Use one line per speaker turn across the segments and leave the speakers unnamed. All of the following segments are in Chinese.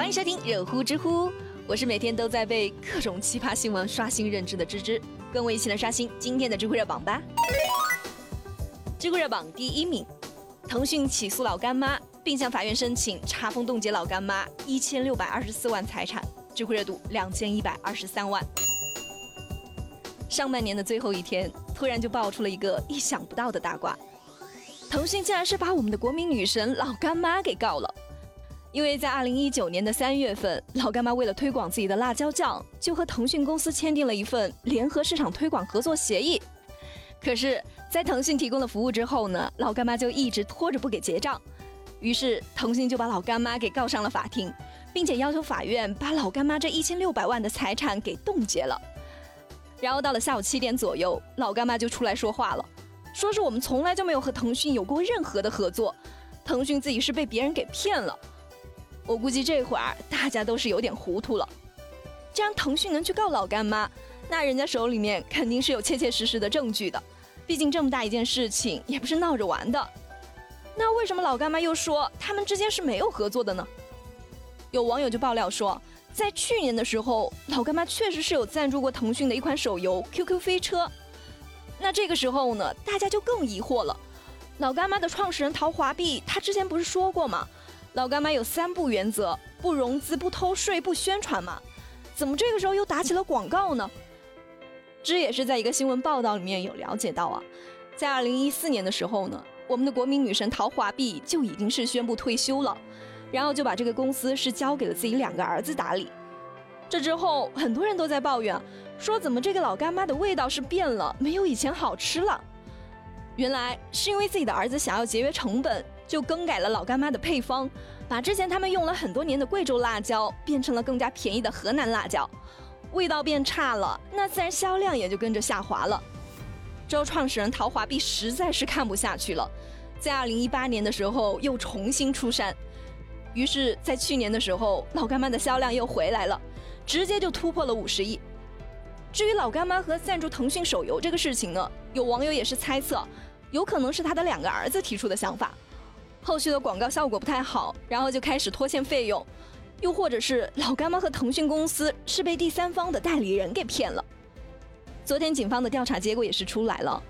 欢迎收听热乎知乎，我是每天都在被各种奇葩新闻刷新认知的芝芝，跟我一起来刷新今天的知乎热榜吧。知乎热榜第一名，腾讯起诉老干妈，并向法院申请查封冻结老干妈一千六百二十四万财产，知乎热度两千一百二十三万。上半年的最后一天，突然就爆出了一个意想不到的大瓜，腾讯竟然是把我们的国民女神老干妈给告了。因为在二零一九年的三月份，老干妈为了推广自己的辣椒酱，就和腾讯公司签订了一份联合市场推广合作协议。可是，在腾讯提供了服务之后呢，老干妈就一直拖着不给结账。于是，腾讯就把老干妈给告上了法庭，并且要求法院把老干妈这一千六百万的财产给冻结了。然后到了下午七点左右，老干妈就出来说话了，说是我们从来就没有和腾讯有过任何的合作，腾讯自己是被别人给骗了。我估计这会儿大家都是有点糊涂了。既然腾讯能去告老干妈，那人家手里面肯定是有切切实实的证据的。毕竟这么大一件事情也不是闹着玩的。那为什么老干妈又说他们之间是没有合作的呢？有网友就爆料说，在去年的时候，老干妈确实是有赞助过腾讯的一款手游 QQ 飞车。那这个时候呢，大家就更疑惑了。老干妈的创始人陶华碧，他之前不是说过吗？老干妈有三不原则：不融资、不偷税、不宣传嘛。怎么这个时候又打起了广告呢？这也是在一个新闻报道里面有了解到啊，在二零一四年的时候呢，我们的国民女神陶华碧就已经是宣布退休了，然后就把这个公司是交给了自己两个儿子打理。这之后，很多人都在抱怨，说怎么这个老干妈的味道是变了，没有以前好吃了。原来是因为自己的儿子想要节约成本。就更改了老干妈的配方，把之前他们用了很多年的贵州辣椒变成了更加便宜的河南辣椒，味道变差了，那自然销量也就跟着下滑了。之后创始人陶华碧实在是看不下去了，在二零一八年的时候又重新出山，于是，在去年的时候，老干妈的销量又回来了，直接就突破了五十亿。至于老干妈和赞助腾讯手游这个事情呢，有网友也是猜测，有可能是他的两个儿子提出的想法。后续的广告效果不太好，然后就开始拖欠费用，又或者是老干妈和腾讯公司是被第三方的代理人给骗了。昨天警方的调查结果也是出来了，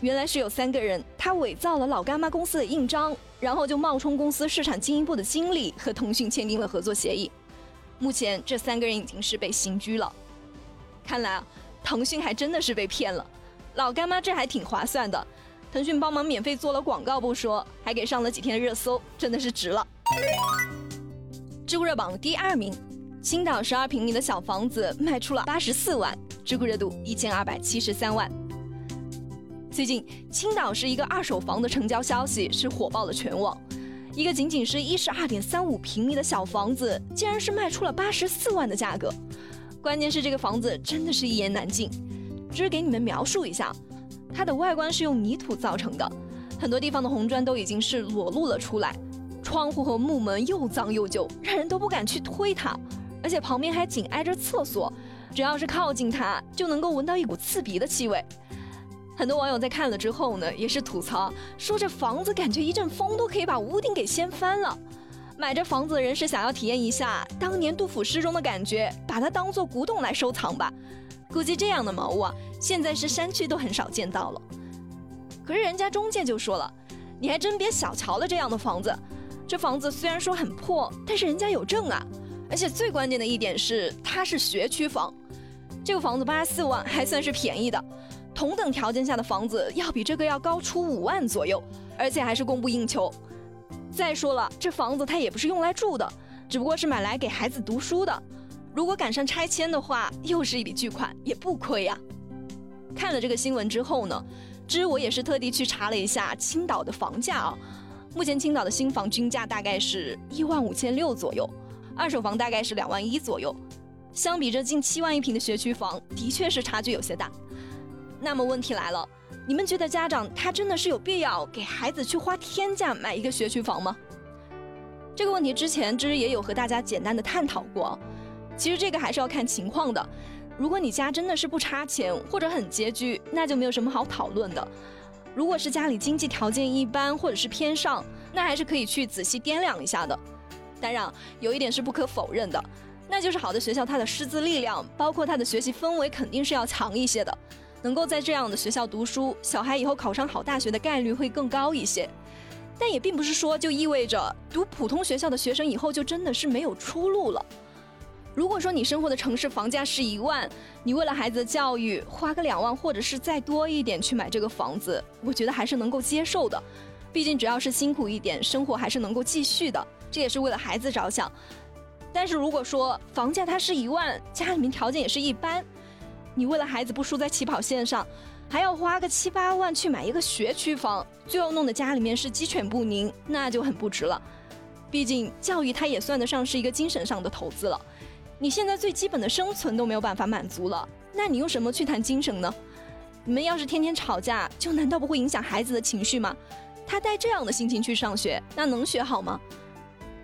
原来是有三个人，他伪造了老干妈公司的印章，然后就冒充公司市场经营部的经理和腾讯签订了合作协议。目前这三个人已经是被刑拘了。看来啊，腾讯还真的是被骗了，老干妈这还挺划算的。腾讯帮忙免费做了广告不说，还给上了几天热搜，真的是值了。知乎热榜第二名，青岛十二平米的小房子卖出了八十四万，知乎热度一千二百七十三万。最近，青岛是一个二手房的成交消息是火爆了全网，一个仅仅是一十二点三五平米的小房子，竟然是卖出了八十四万的价格。关键是这个房子真的是一言难尽，只是给你们描述一下。它的外观是用泥土造成的，很多地方的红砖都已经是裸露了出来，窗户和木门又脏又旧，让人都不敢去推它，而且旁边还紧挨着厕所，只要是靠近它，就能够闻到一股刺鼻的气味。很多网友在看了之后呢，也是吐槽说这房子感觉一阵风都可以把屋顶给掀翻了。买这房子的人是想要体验一下当年杜甫诗中的感觉，把它当做古董来收藏吧。估计这样的茅屋啊，现在是山区都很少见到了。可是人家中介就说了，你还真别小瞧了这样的房子。这房子虽然说很破，但是人家有证啊。而且最关键的一点是，它是学区房。这个房子八十四万还算是便宜的，同等条件下的房子要比这个要高出五万左右，而且还是供不应求。再说了，这房子它也不是用来住的，只不过是买来给孩子读书的。如果赶上拆迁的话，又是一笔巨款，也不亏呀。看了这个新闻之后呢，之我也是特地去查了一下青岛的房价啊。目前青岛的新房均价大概是一万五千六左右，二手房大概是两万一左右。相比这近七万一平的学区房，的确是差距有些大。那么问题来了，你们觉得家长他真的是有必要给孩子去花天价买一个学区房吗？这个问题之前之也有和大家简单的探讨过。其实这个还是要看情况的。如果你家真的是不差钱或者很拮据，那就没有什么好讨论的。如果是家里经济条件一般或者是偏上，那还是可以去仔细掂量一下的。当然，有一点是不可否认的，那就是好的学校它的师资力量，包括它的学习氛围肯定是要强一些的。能够在这样的学校读书，小孩以后考上好大学的概率会更高一些。但也并不是说就意味着读普通学校的学生以后就真的是没有出路了。如果说你生活的城市房价是一万，你为了孩子的教育花个两万或者是再多一点去买这个房子，我觉得还是能够接受的。毕竟只要是辛苦一点，生活还是能够继续的，这也是为了孩子着想。但是如果说房价它是一万，家里面条件也是一般，你为了孩子不输在起跑线上，还要花个七八万去买一个学区房，最后弄得家里面是鸡犬不宁，那就很不值了。毕竟教育它也算得上是一个精神上的投资了。你现在最基本的生存都没有办法满足了，那你用什么去谈精神呢？你们要是天天吵架，就难道不会影响孩子的情绪吗？他带这样的心情去上学，那能学好吗？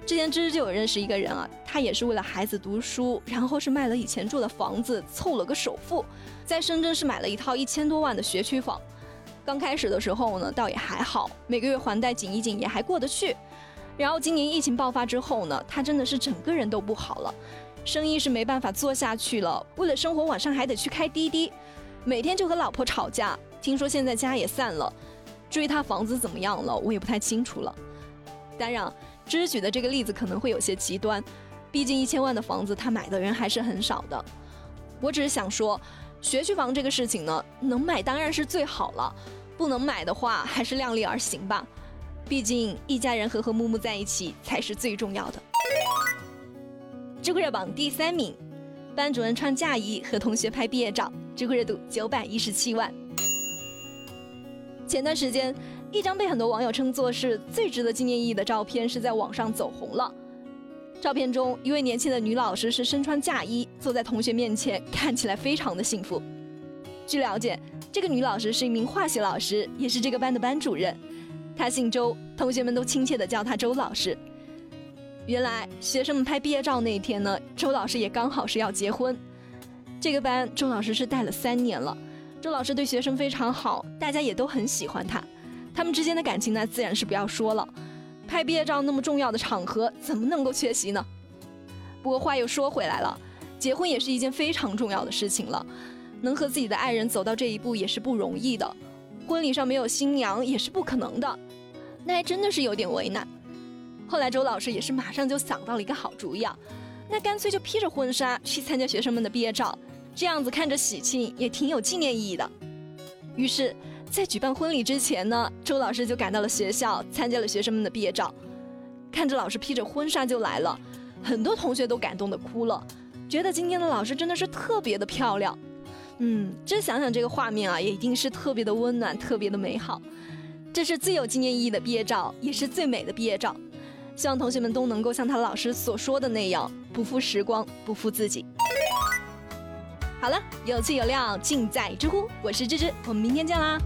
之前芝芝就有认识一个人啊，他也是为了孩子读书，然后是卖了以前住的房子，凑了个首付，在深圳是买了一套一千多万的学区房。刚开始的时候呢，倒也还好，每个月还贷紧一紧也还过得去。然后今年疫情爆发之后呢，他真的是整个人都不好了。生意是没办法做下去了，为了生活晚上还得去开滴滴，每天就和老婆吵架。听说现在家也散了，至于他房子怎么样了，我也不太清楚了。当然，芝芝举的这个例子可能会有些极端，毕竟一千万的房子他买的人还是很少的。我只是想说，学区房这个事情呢，能买当然是最好了，不能买的话还是量力而行吧。毕竟一家人和和睦睦在一起才是最重要的。知乎热榜第三名，班主任穿嫁衣和同学拍毕业照，知乎热度九百一十七万。前段时间，一张被很多网友称作是最值得纪念意义的照片是在网上走红了。照片中，一位年轻的女老师是身穿嫁衣，坐在同学面前，看起来非常的幸福。据了解，这个女老师是一名化学老师，也是这个班的班主任。她姓周，同学们都亲切的叫她周老师。原来学生们拍毕业照那一天呢，周老师也刚好是要结婚。这个班周老师是带了三年了，周老师对学生非常好，大家也都很喜欢他。他们之间的感情呢，自然是不要说了。拍毕业照那么重要的场合，怎么能够缺席呢？不过话又说回来了，结婚也是一件非常重要的事情了，能和自己的爱人走到这一步也是不容易的。婚礼上没有新娘也是不可能的，那还真的是有点为难。后来周老师也是马上就想到了一个好主意啊，那干脆就披着婚纱去参加学生们的毕业照，这样子看着喜庆也挺有纪念意义的。于是，在举办婚礼之前呢，周老师就赶到了学校参加了学生们的毕业照。看着老师披着婚纱就来了，很多同学都感动的哭了，觉得今天的老师真的是特别的漂亮。嗯，这想想这个画面啊，也一定是特别的温暖，特别的美好。这是最有纪念意义的毕业照，也是最美的毕业照。希望同学们都能够像他老师所说的那样，不负时光，不负自己。好了，有趣有料尽在知乎，我是芝芝，我们明天见啦。